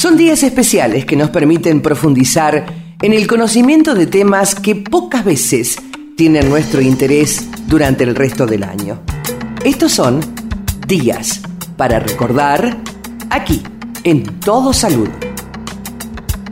Son días especiales que nos permiten profundizar en el conocimiento de temas que pocas veces tienen nuestro interés durante el resto del año. Estos son días para recordar aquí, en Todo Salud.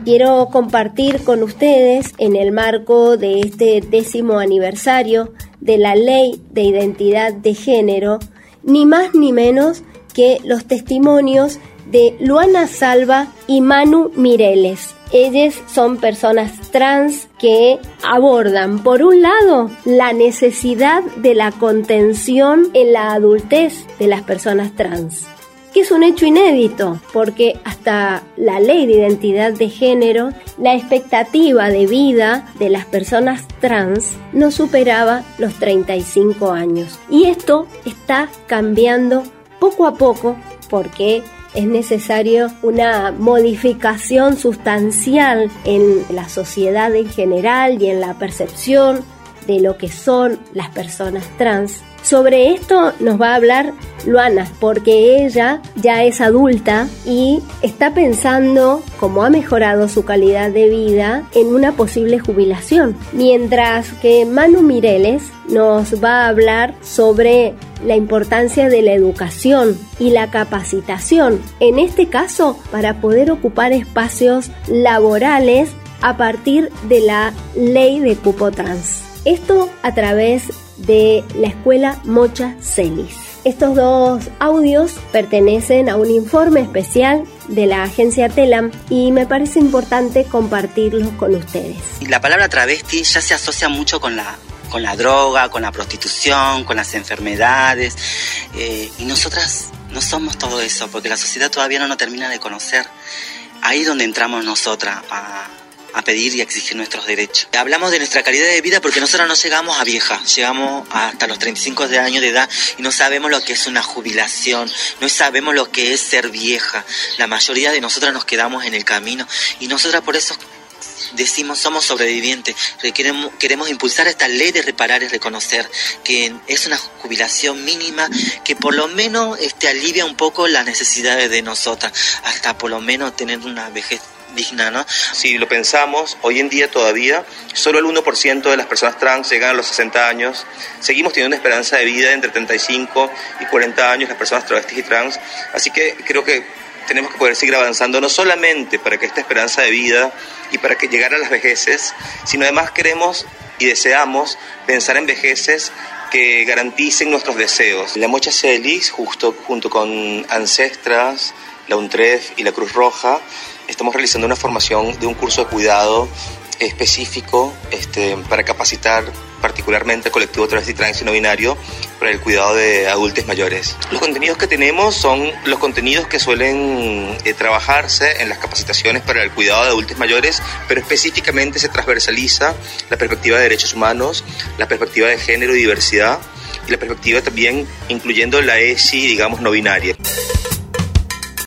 Quiero compartir con ustedes en el marco de este décimo aniversario de la Ley de Identidad de Género, ni más ni menos que los testimonios de Luana Salva y Manu Mireles. Ellas son personas trans que abordan, por un lado, la necesidad de la contención en la adultez de las personas trans que es un hecho inédito, porque hasta la ley de identidad de género, la expectativa de vida de las personas trans no superaba los 35 años. Y esto está cambiando poco a poco porque es necesario una modificación sustancial en la sociedad en general y en la percepción de lo que son las personas trans sobre esto nos va a hablar Luana, porque ella ya es adulta y está pensando, como ha mejorado su calidad de vida, en una posible jubilación. Mientras que Manu Mireles nos va a hablar sobre la importancia de la educación y la capacitación, en este caso para poder ocupar espacios laborales a partir de la ley de cupo trans. Esto a través de la escuela Mocha Celis. Estos dos audios pertenecen a un informe especial de la agencia Telam y me parece importante compartirlos con ustedes. La palabra travesti ya se asocia mucho con la, con la droga, con la prostitución, con las enfermedades eh, y nosotras no somos todo eso porque la sociedad todavía no nos termina de conocer. Ahí es donde entramos nosotras a, a pedir y a exigir nuestros derechos. Hablamos de nuestra calidad de vida porque nosotros no llegamos a vieja, llegamos hasta los 35 de años de edad y no sabemos lo que es una jubilación, no sabemos lo que es ser vieja. La mayoría de nosotras nos quedamos en el camino y nosotras por eso decimos somos sobrevivientes, queremos, queremos impulsar esta ley de reparar y reconocer que es una jubilación mínima que por lo menos este, alivia un poco las necesidades de nosotras, hasta por lo menos tener una vejez digna, ¿no? Si lo pensamos, hoy en día todavía solo el 1% de las personas trans llegan a los 60 años. Seguimos teniendo una esperanza de vida entre 35 y 40 años las personas travestis y trans. Así que creo que tenemos que poder seguir avanzando no solamente para que esta esperanza de vida y para que llegar a las vejeces, sino además queremos y deseamos pensar en vejeces que garanticen nuestros deseos. La Mocha Celis, justo junto con Ancestras, la UNTREF y la Cruz Roja, estamos realizando una formación de un curso de cuidado específico este, para capacitar particularmente al colectivo travesti trans y no binario para el cuidado de adultos mayores. Los contenidos que tenemos son los contenidos que suelen eh, trabajarse en las capacitaciones para el cuidado de adultos mayores, pero específicamente se transversaliza la perspectiva de derechos humanos, la perspectiva de género y diversidad y la perspectiva también incluyendo la ESI, digamos, no binaria.